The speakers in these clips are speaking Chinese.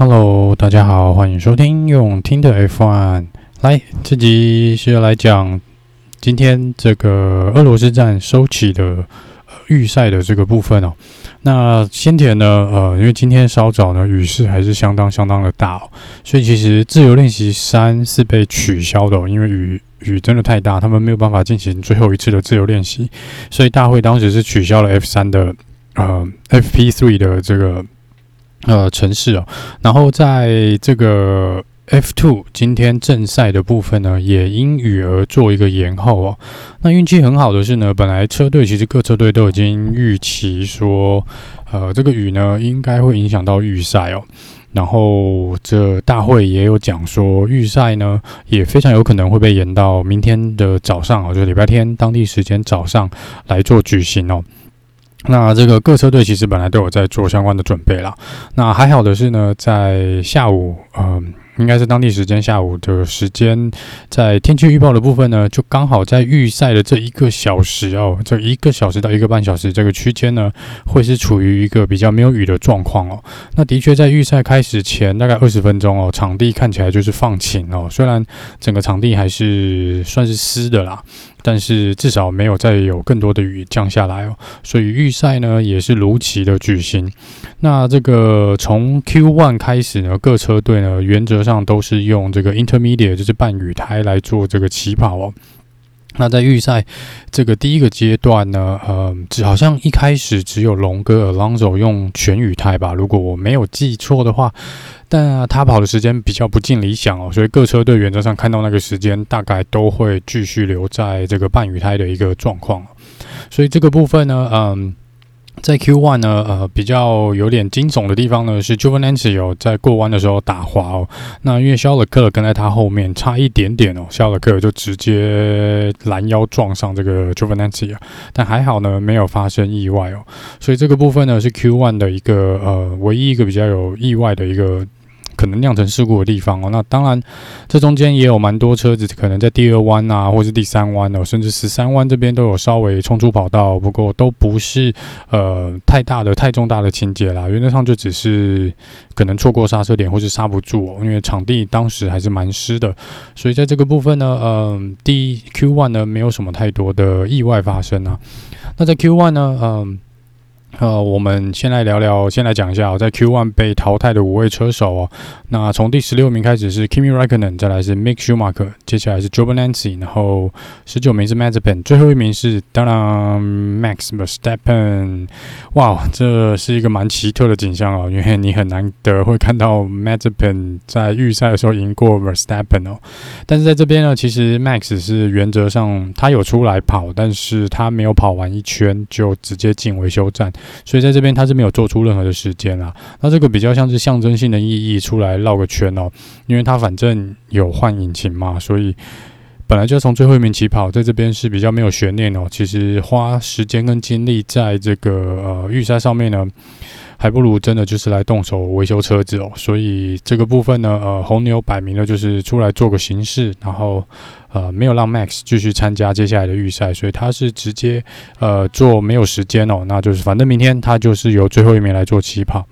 Hello，大家好，欢迎收听用听的 F1。来，这集是要来讲今天这个俄罗斯站收起的呃预赛的这个部分哦。那先前呢，呃，因为今天稍早呢，雨势还是相当相当的大哦，所以其实自由练习三是被取消的，因为雨雨真的太大，他们没有办法进行最后一次的自由练习，所以大会当时是取消了 F 三的呃 FP three 的这个呃城市哦，然后在这个。F2 今天正赛的部分呢，也因雨而做一个延后哦。那运气很好的是呢，本来车队其实各车队都已经预期说，呃，这个雨呢应该会影响到预赛哦。然后这大会也有讲说，预赛呢也非常有可能会被延到明天的早上哦，就是礼拜天当地时间早上来做举行哦。那这个各车队其实本来都有在做相关的准备啦。那还好的是呢，在下午，嗯、应该是当地时间下午的时间，在天气预报的部分呢，就刚好在预赛的这一个小时哦，这一个小时到一个半小时这个区间呢，会是处于一个比较没有雨的状况哦。那的确在预赛开始前大概二十分钟哦，场地看起来就是放晴哦，虽然整个场地还是算是湿的啦。但是至少没有再有更多的雨降下来哦，所以预赛呢也是如期的举行。那这个从 Q1 开始呢，各车队呢原则上上都是用这个 Intermediate，就是半雨胎来做这个起跑哦。那在预赛这个第一个阶段呢，呃，只好像一开始只有龙哥 Alonso 用全雨胎吧，如果我没有记错的话，但、他跑的时间比较不尽理想哦，所以各车队原则上看到那个时间，大概都会继续留在这个半雨胎的一个状况，所以这个部分呢，嗯。在 Q One 呢，呃，比较有点惊悚的地方呢，是 j u v e n a n c e 有在过弯的时候打滑哦。那因为肖勒克跟在他后面差一点点哦，肖勒克就直接拦腰撞上这个 j u v e n a n c e 啊，但还好呢，没有发生意外哦。所以这个部分呢，是 Q One 的一个呃，唯一一个比较有意外的一个。可能酿成事故的地方哦，那当然，这中间也有蛮多车子可能在第二弯啊，或是第三弯哦，甚至十三弯这边都有稍微冲出跑道，不过都不是呃太大的、太重大的情节啦。原则上就只是可能错过刹车点或是刹不住，因为场地当时还是蛮湿的，所以在这个部分呢，嗯、呃，第一 Q1 呢没有什么太多的意外发生啊。那在 Q one 呢，嗯、呃，我们先来聊聊，先来讲一下哦，在 Q1 被淘汰的五位车手哦。那从第十六名开始是 Kimi Räikkönen，再来是 Mick Schumacher，接下来是 Giovinazzi，然后十九名是 Mazepin，最后一名是当然 Max Verstappen。哇，这是一个蛮奇特的景象哦，因为你很难得会看到 Mazepin 在预赛的时候赢过 Verstappen 哦。但是在这边呢，其实 Max 是原则上他有出来跑，但是他没有跑完一圈就直接进维修站。所以在这边他是没有做出任何的时间啊，那这个比较像是象征性的意义，出来绕个圈哦，因为他反正有换引擎嘛，所以本来就从最后一名起跑，在这边是比较没有悬念哦。其实花时间跟精力在这个呃预赛上面呢。还不如真的就是来动手维修车子哦，所以这个部分呢，呃，红牛摆明了就是出来做个形式，然后呃没有让 Max 继续参加接下来的预赛，所以他是直接呃做没有时间哦，那就是反正明天他就是由最后一名来做起跑。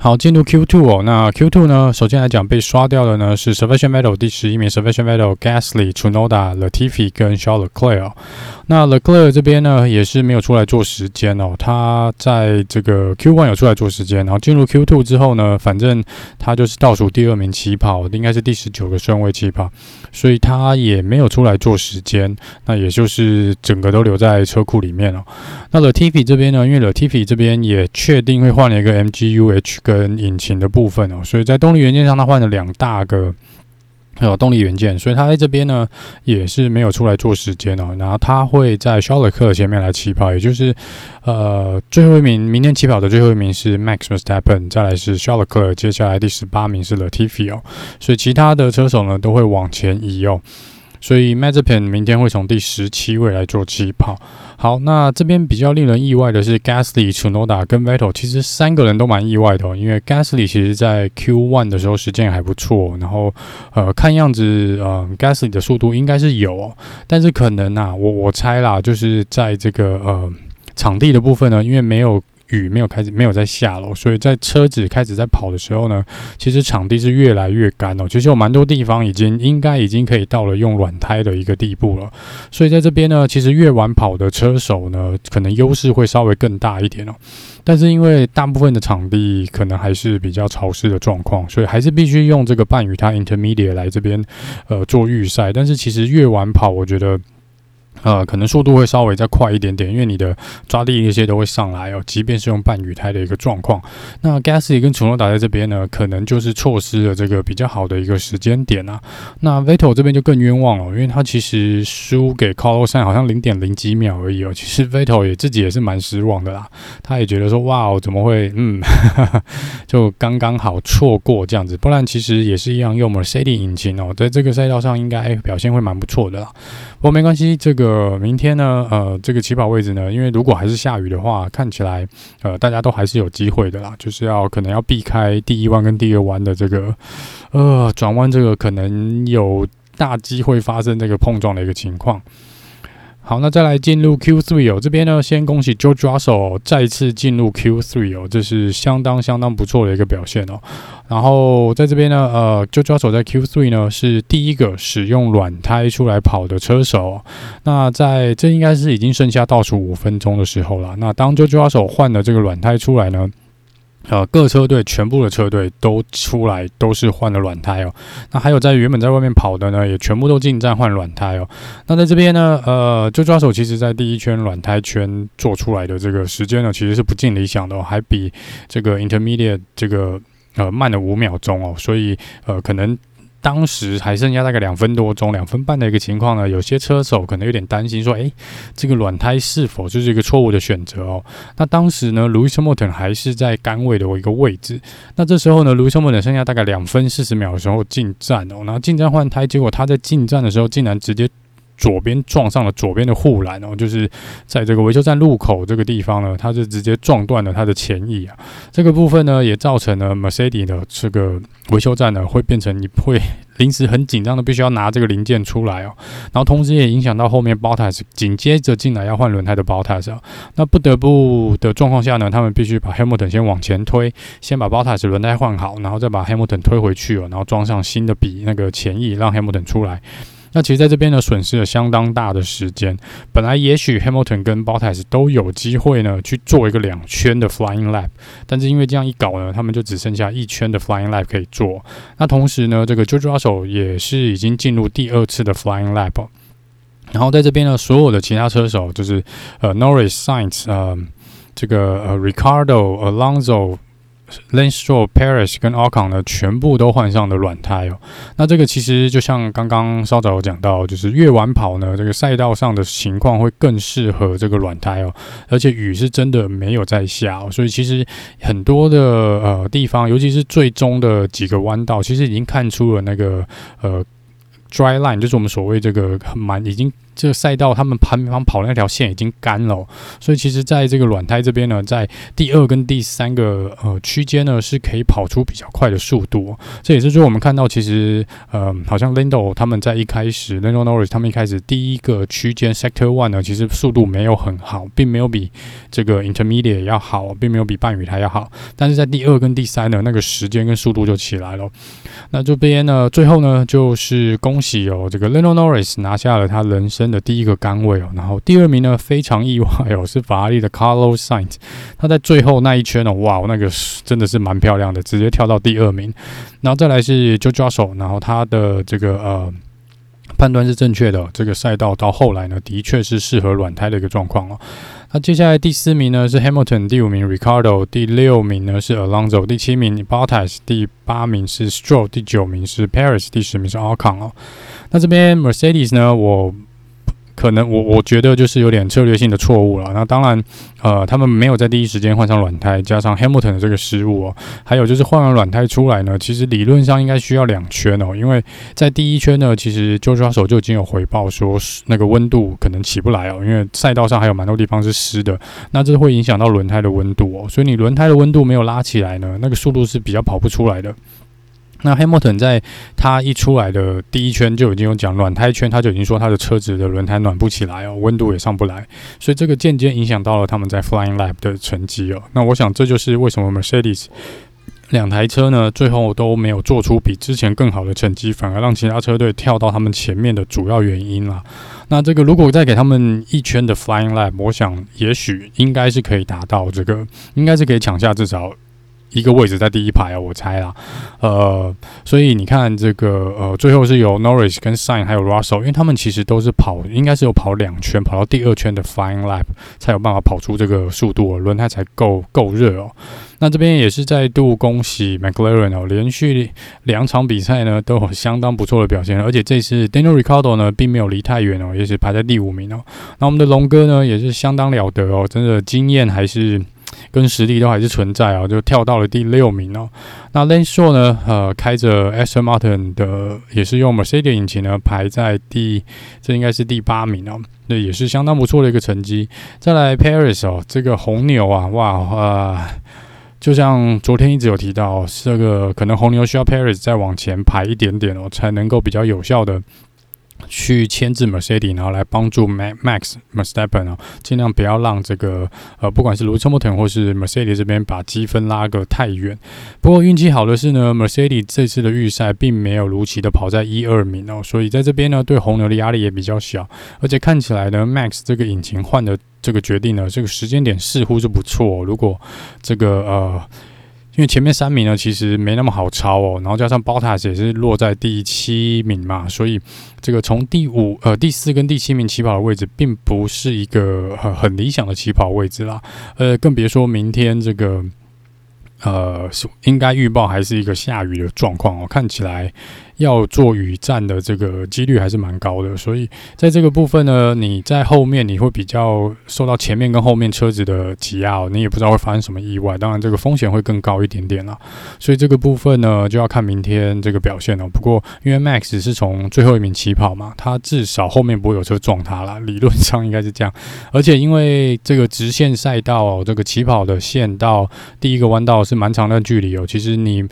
好，进入 Q2 哦。那 Q2 呢，首先来讲被刷掉的呢是 Sebastian Vettel 第十一名，Sebastian Vettel、Gasly、Tsunoda、Latifi 跟 Charles Leclerc。那 Leclerc 这边呢也是没有出来做时间哦，他在这个 Q1 有出来做时间，然后进入 Q2 之后呢，反正他就是倒数第二名起跑，应该是第十九个顺位起跑，所以他也没有出来做时间，那也就是整个都留在车库里面哦。那 Latifi 这边呢，因为 Latifi 这边也确定会换了一个 MGU-H。跟引擎的部分哦，所以在动力元件上，他换了两大个有动力元件，所以他在这边呢也是没有出来做时间哦。然后他会在肖勒克前面来起跑，也就是呃最后一名，明天起跑的最后一名是 Max Verstappen，再来是肖勒克，接下来第十八名是 Latifi 哦，所以其他的车手呢都会往前移哦。所以 Mazepin 明天会从第十七位来做起跑。好，那这边比较令人意外的是 Gasly、Tsunoda 跟 Vettel，其实三个人都蛮意外的哦。因为 Gasly 其实在 Q1 的时候时间还不错，然后呃看样子呃 Gasly 的速度应该是有哦，但是可能啊，我我猜啦，就是在这个呃场地的部分呢，因为没有。雨没有开始没有在下了，所以在车子开始在跑的时候呢，其实场地是越来越干哦。其实有蛮多地方已经应该已经可以到了用软胎的一个地步了。所以在这边呢，其实越晚跑的车手呢，可能优势会稍微更大一点哦。但是因为大部分的场地可能还是比较潮湿的状况，所以还是必须用这个半雨胎 Intermediate 来这边呃做预赛。但是其实越晚跑，我觉得。呃，可能速度会稍微再快一点点，因为你的抓地那些都会上来哦。即便是用半雨胎的一个状况，那 Gasly 跟楚诺达在这边呢，可能就是错失了这个比较好的一个时间点啊。那 Vettel 这边就更冤枉了，因为他其实输给 Carlos 好像零点零几秒而已哦。其实 Vettel 也自己也是蛮失望的啦，他也觉得说哇哦，怎么会嗯，就刚刚好错过这样子，不然其实也是一样用 Mercedes 引擎哦，在这个赛道上应该表现会蛮不错的啦。不过没关系，这个。呃，明天呢，呃，这个起跑位置呢，因为如果还是下雨的话，看起来，呃，大家都还是有机会的啦，就是要可能要避开第一弯跟第二弯的这个，呃，转弯这个可能有大机会发生这个碰撞的一个情况。好，那再来进入 Q3 哦，这边呢，先恭喜 George Russell 再次进入 Q3 哦，这是相当相当不错的一个表现哦。然后在这边呢，呃，George Russell 在 Q3 呢是第一个使用软胎出来跑的车手。那在这应该是已经剩下倒数五分钟的时候了。那当 George Russell 换了这个软胎出来呢，呃，各车队全部的车队都出来，都是换了软胎哦。那还有在原本在外面跑的呢，也全部都进站换软胎哦。那在这边呢，呃，就抓手其实在第一圈软胎圈做出来的这个时间呢，其实是不尽理想的哦，还比这个 Intermediate 这个呃慢了五秒钟哦。所以呃，可能。当时还剩下大概两分多钟、两分半的一个情况呢，有些车手可能有点担心，说：“诶，这个软胎是否就是一个错误的选择哦？”那当时呢路易斯·莫特还是在杆位的一个位置。那这时候呢路易斯·莫特剩下大概两分四十秒的时候进站哦，然后进站换胎，结果他在进站的时候竟然直接。左边撞上了左边的护栏哦，就是在这个维修站路口这个地方呢，它是直接撞断了它的前翼啊。这个部分呢，也造成了 Mercedes 的这个维修站呢，会变成你会临时很紧张的，必须要拿这个零件出来哦。然后同时也影响到后面 b o t a s 紧接着进来要换轮胎的 b o t a s 啊。那不得不的状况下呢，他们必须把 Hamilton 先往前推，先把 b o t a s 轮胎换好，然后再把 Hamilton 推回去哦，然后装上新的比那个前翼，让 Hamilton 出来。那其实在这边呢，损失了相当大的时间。本来也许 Hamilton 跟 Bottas 都有机会呢去做一个两圈的 Flying Lap，但是因为这样一搞呢，他们就只剩下一圈的 Flying Lap 可以做。那同时呢，这个 Jojo Arsal 也是已经进入第二次的 Flying Lap。然后在这边呢，所有的其他车手就是呃 Norris、Sainz 呃这个呃 Ricardo、Alonso。Lance Stroll、Paris 跟 Ocon 呢，全部都换上了软胎哦。那这个其实就像刚刚稍早有讲到，就是越晚跑呢，这个赛道上的情况会更适合这个软胎哦。而且雨是真的没有在下哦，所以其实很多的呃地方，尤其是最终的几个弯道，其实已经看出了那个呃 dry line，就是我们所谓这个蛮已经。这个赛道，他们旁边跑那条线已经干了，所以其实在这个软胎这边呢，在第二跟第三个呃区间呢，是可以跑出比较快的速度。这也是说我们看到，其实呃，好像 Lando 他们在一开始，Lando Norris 他们一开始第一个区间 Sector One 呢，其实速度没有很好，并没有比这个 Intermediate 要好，并没有比半雨胎要好。但是在第二跟第三呢那个时间跟速度就起来了。那这边呢，最后呢，就是恭喜哦，这个 Lando Norris 拿下了他人生的第一个杆位哦，然后第二名呢，非常意外哦，是法拉利的 Carlos Sainz，他在最后那一圈呢，哇，那个真的是蛮漂亮的，直接跳到第二名，然后再来是 George Russell，然后他的这个呃判断是正确的，这个赛道到后来呢，的确是适合软胎的一个状况哦。那接下来第四名呢是 Hamilton，第五名 Ricardo，第六名呢是 Alonso，第七名 Bottas，第八名是 Stroll，第九名是 Perez，第十名是 Alcon 哦。那这边 Mercedes 呢，我。可能我我觉得就是有点策略性的错误了。那当然，呃，他们没有在第一时间换上软胎，加上 Hamilton 的这个失误哦，还有就是换完软胎出来呢，其实理论上应该需要两圈哦，因为在第一圈呢，其实 George Russell 就已经有回报说那个温度可能起不来哦，因为赛道上还有蛮多地方是湿的，那这会影响到轮胎的温度哦，所以你轮胎的温度没有拉起来呢，那个速度是比较跑不出来的。那 Hamilton 在他一出来的第一圈就已经有讲暖胎圈，他就已经说他的车子的轮胎暖不起来哦，温度也上不来，所以这个间接影响到了他们在 Flying Lap 的成绩哦。那我想这就是为什么 Mercedes 两台车呢最后都没有做出比之前更好的成绩，反而让其他车队跳到他们前面的主要原因啦。那这个如果再给他们一圈的 Flying Lap，我想也许应该是可以达到这个，应该是可以抢下至少。一个位置在第一排啊，我猜啦，呃，所以你看这个呃，最后是由 Norris 跟 Sainz 还有 Russell，因为他们其实都是跑，应该是有跑两圈，跑到第二圈的 Fine Lap 才有办法跑出这个速度，轮胎才够够热哦。那这边也是再度恭喜 McLaren 哦，连续两场比赛呢都有相当不错的表现，而且这次 Daniel r i c a r d o 呢并没有离太远哦，也是排在第五名哦。那我们的龙哥呢也是相当了得哦，真的经验还是。跟实力都还是存在啊，就跳到了第六名哦。那 l a n s h o w 呢？呃，开着 Aston Martin 的，也是用 Mercedes 引擎呢，排在第，这应该是第八名哦。那也是相当不错的一个成绩。再来 Paris 哦，这个红牛啊，哇啊、就像昨天一直有提到，这个可能红牛需要 Paris 再往前排一点点哦，才能够比较有效的。去牵制 Mercedes，然后来帮助 Max Verstappen 哦，尽量不要让这个呃，不管是 Lewis Hamilton 或是 Mercedes 这边把积分拉个太远。不过运气好的是呢，Mercedes 这次的预赛并没有如期的跑在一二名哦，所以在这边呢，对红牛的压力也比较小。而且看起来呢，Max 这个引擎换的这个决定呢，这个时间点似乎是不错。如果这个呃。因为前面三名呢，其实没那么好超哦，然后加上 BOTA 也是落在第七名嘛，所以这个从第五、呃第四跟第七名起跑的位置，并不是一个很很理想的起跑位置啦，呃，更别说明天这个。呃，应该预报还是一个下雨的状况哦，看起来要做雨战的这个几率还是蛮高的，所以在这个部分呢，你在后面你会比较受到前面跟后面车子的挤压哦，你也不知道会发生什么意外，当然这个风险会更高一点点啦，所以这个部分呢就要看明天这个表现了。不过因为 Max 是从最后一名起跑嘛，他至少后面不会有车撞他啦，理论上应该是这样，而且因为这个直线赛道，这个起跑的线到第一个弯道。是蛮长的距离哦。其实你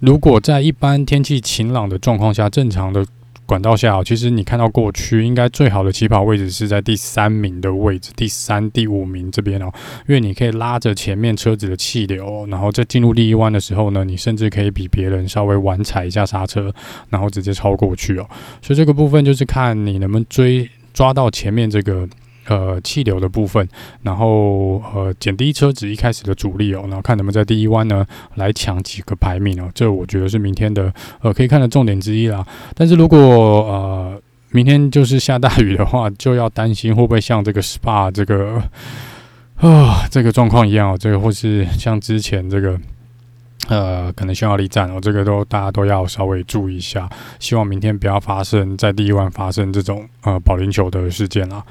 如果在一般天气晴朗的状况下，正常的管道下，其实你看到过去应该最好的起跑位置是在第三名的位置，第三、第五名这边哦。因为你可以拉着前面车子的气流，然后在进入第一弯的时候呢，你甚至可以比别人稍微晚踩一下刹车，然后直接超过去哦。所以这个部分就是看你能不能追抓到前面这个。呃，气流的部分，然后呃，减低车子一开始的阻力哦，然后看能不能在第一弯呢来抢几个排名哦，这我觉得是明天的呃可以看的重点之一啦。但是如果呃明天就是下大雨的话，就要担心会不会像这个 Spa 这个 啊、这个状况一样哦，这个或是像之前这个。呃，可能匈牙利站哦，这个都大家都要稍微注意一下。希望明天不要发生在第一弯发生这种呃保龄球的事件啦。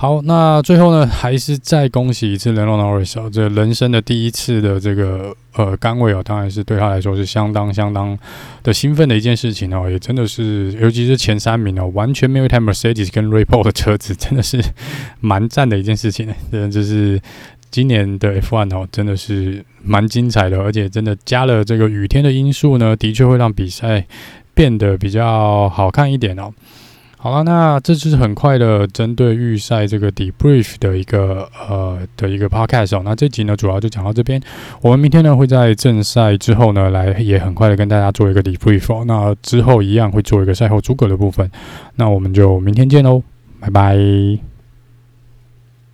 好，那最后呢，还是再恭喜一次 Lando Norris 哦，这人生的第一次的这个呃杆位哦，当然是对他来说是相当相当的兴奋的一件事情哦，也真的是，尤其是前三名哦，完全没有一台 Mercedes 跟 Red Bull 的车子，真的是蛮赞的一件事情呢，这是。今年的 F1 哦，真的是蛮精彩的，而且真的加了这个雨天的因素呢，的确会让比赛变得比较好看一点哦。好了，那这就是很快的针对预赛这个 debrief 的一个呃的一个 podcast 哦。那这集呢，主要就讲到这边。我们明天呢会在正赛之后呢，来也很快的跟大家做一个 debrief 哦。那之后一样会做一个赛后诸葛的部分。那我们就明天见喽，拜拜。